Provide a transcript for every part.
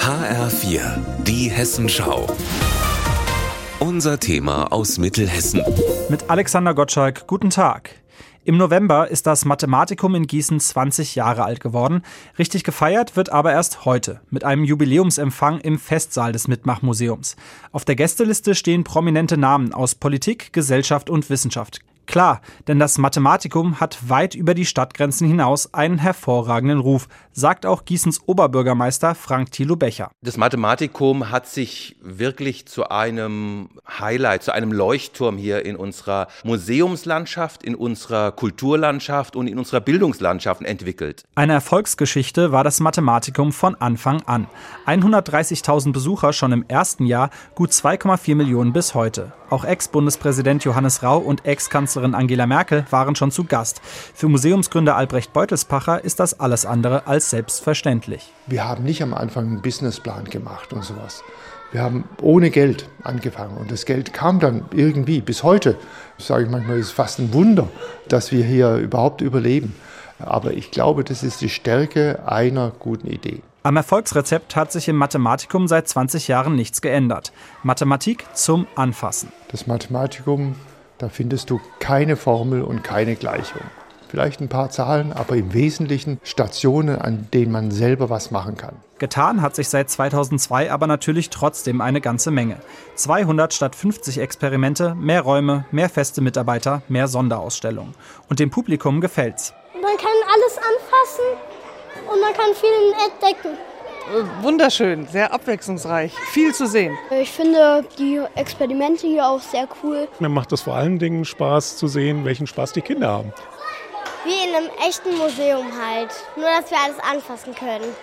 HR4, die Hessenschau. Unser Thema aus Mittelhessen. Mit Alexander Gottschalk, guten Tag. Im November ist das Mathematikum in Gießen 20 Jahre alt geworden. Richtig gefeiert wird aber erst heute mit einem Jubiläumsempfang im Festsaal des Mitmachmuseums. Auf der Gästeliste stehen prominente Namen aus Politik, Gesellschaft und Wissenschaft. Klar, denn das Mathematikum hat weit über die Stadtgrenzen hinaus einen hervorragenden Ruf, sagt auch Gießens Oberbürgermeister Frank Thilo Becher. Das Mathematikum hat sich wirklich zu einem Highlight, zu einem Leuchtturm hier in unserer Museumslandschaft, in unserer Kulturlandschaft und in unserer Bildungslandschaft entwickelt. Eine Erfolgsgeschichte war das Mathematikum von Anfang an. 130.000 Besucher schon im ersten Jahr, gut 2,4 Millionen bis heute. Auch Ex-Bundespräsident Johannes Rau und Ex-Kanzlerin Angela Merkel waren schon zu Gast. Für Museumsgründer Albrecht Beutelspacher ist das alles andere als selbstverständlich. Wir haben nicht am Anfang einen Businessplan gemacht und sowas. Wir haben ohne Geld angefangen und das Geld kam dann irgendwie bis heute. Sage ich manchmal, ist fast ein Wunder, dass wir hier überhaupt überleben. Aber ich glaube, das ist die Stärke einer guten Idee. Am Erfolgsrezept hat sich im Mathematikum seit 20 Jahren nichts geändert. Mathematik zum Anfassen. Das Mathematikum, da findest du keine Formel und keine Gleichung. Vielleicht ein paar Zahlen, aber im Wesentlichen Stationen, an denen man selber was machen kann. Getan hat sich seit 2002 aber natürlich trotzdem eine ganze Menge. 200 statt 50 Experimente, mehr Räume, mehr feste Mitarbeiter, mehr Sonderausstellungen. Und dem Publikum gefällt's. Man kann alles anfassen und man kann viel entdecken. Wunderschön, sehr abwechslungsreich, viel zu sehen. Ich finde die Experimente hier auch sehr cool. Mir macht es vor allen Dingen Spaß zu sehen, welchen Spaß die Kinder haben. Wie in einem echten Museum halt. Nur, dass wir alles anfassen können.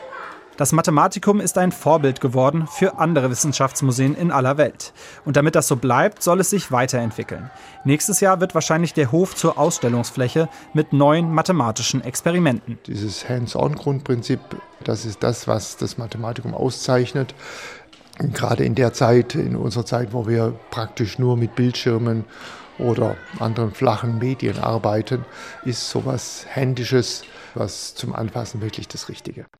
Das Mathematikum ist ein Vorbild geworden für andere Wissenschaftsmuseen in aller Welt. Und damit das so bleibt, soll es sich weiterentwickeln. Nächstes Jahr wird wahrscheinlich der Hof zur Ausstellungsfläche mit neuen mathematischen Experimenten. Dieses Hands-on-Grundprinzip, das ist das, was das Mathematikum auszeichnet. Gerade in der Zeit, in unserer Zeit, wo wir praktisch nur mit Bildschirmen oder anderen flachen Medien arbeiten, ist sowas Händisches, was zum Anfassen wirklich das Richtige.